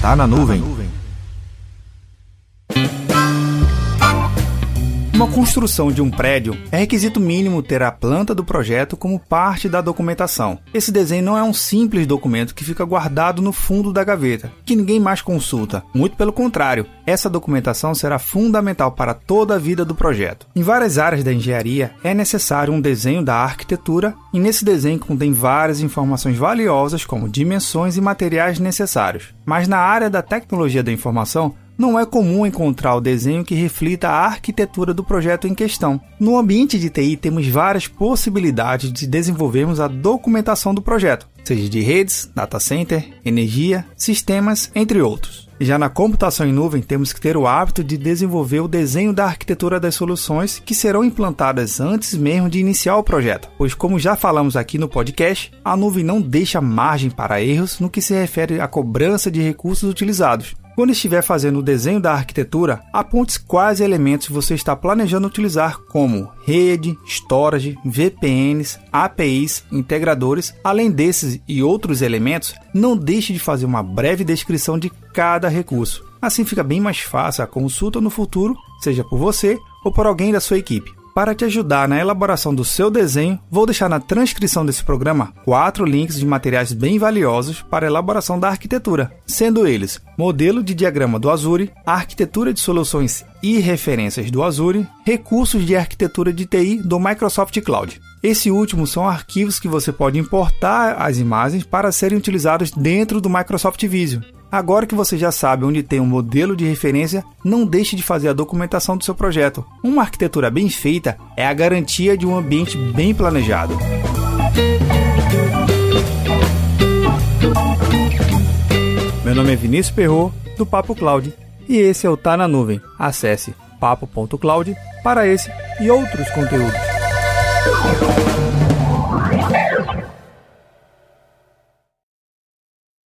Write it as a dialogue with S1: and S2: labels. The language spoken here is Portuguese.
S1: Tá na nuvem.
S2: Uma construção de um prédio é requisito mínimo ter a planta do projeto como parte da documentação. Esse desenho não é um simples documento que fica guardado no fundo da gaveta, que ninguém mais consulta. Muito pelo contrário, essa documentação será fundamental para toda a vida do projeto. Em várias áreas da engenharia é necessário um desenho da arquitetura, e nesse desenho contém várias informações valiosas como dimensões e materiais necessários. Mas na área da tecnologia da informação, não é comum encontrar o desenho que reflita a arquitetura do projeto em questão. No ambiente de TI, temos várias possibilidades de desenvolvermos a documentação do projeto, seja de redes, data center, energia, sistemas, entre outros. Já na computação em nuvem, temos que ter o hábito de desenvolver o desenho da arquitetura das soluções que serão implantadas antes mesmo de iniciar o projeto, pois, como já falamos aqui no podcast, a nuvem não deixa margem para erros no que se refere à cobrança de recursos utilizados. Quando estiver fazendo o desenho da arquitetura, aponte quais elementos você está planejando utilizar, como rede, storage, VPNs, APIs, integradores. Além desses e outros elementos, não deixe de fazer uma breve descrição de cada recurso. Assim fica bem mais fácil a consulta no futuro, seja por você ou por alguém da sua equipe. Para te ajudar na elaboração do seu desenho, vou deixar na transcrição desse programa quatro links de materiais bem valiosos para a elaboração da arquitetura, sendo eles modelo de diagrama do Azure, arquitetura de soluções e referências do Azure, recursos de arquitetura de TI do Microsoft Cloud. Esse último são arquivos que você pode importar as imagens para serem utilizados dentro do Microsoft Visio. Agora que você já sabe onde tem um modelo de referência, não deixe de fazer a documentação do seu projeto. Uma arquitetura bem feita é a garantia de um ambiente bem planejado. Meu nome é Vinícius Perro do Papo Cloud, e esse é o Tá na Nuvem. Acesse papo.cloud para esse e outros conteúdos.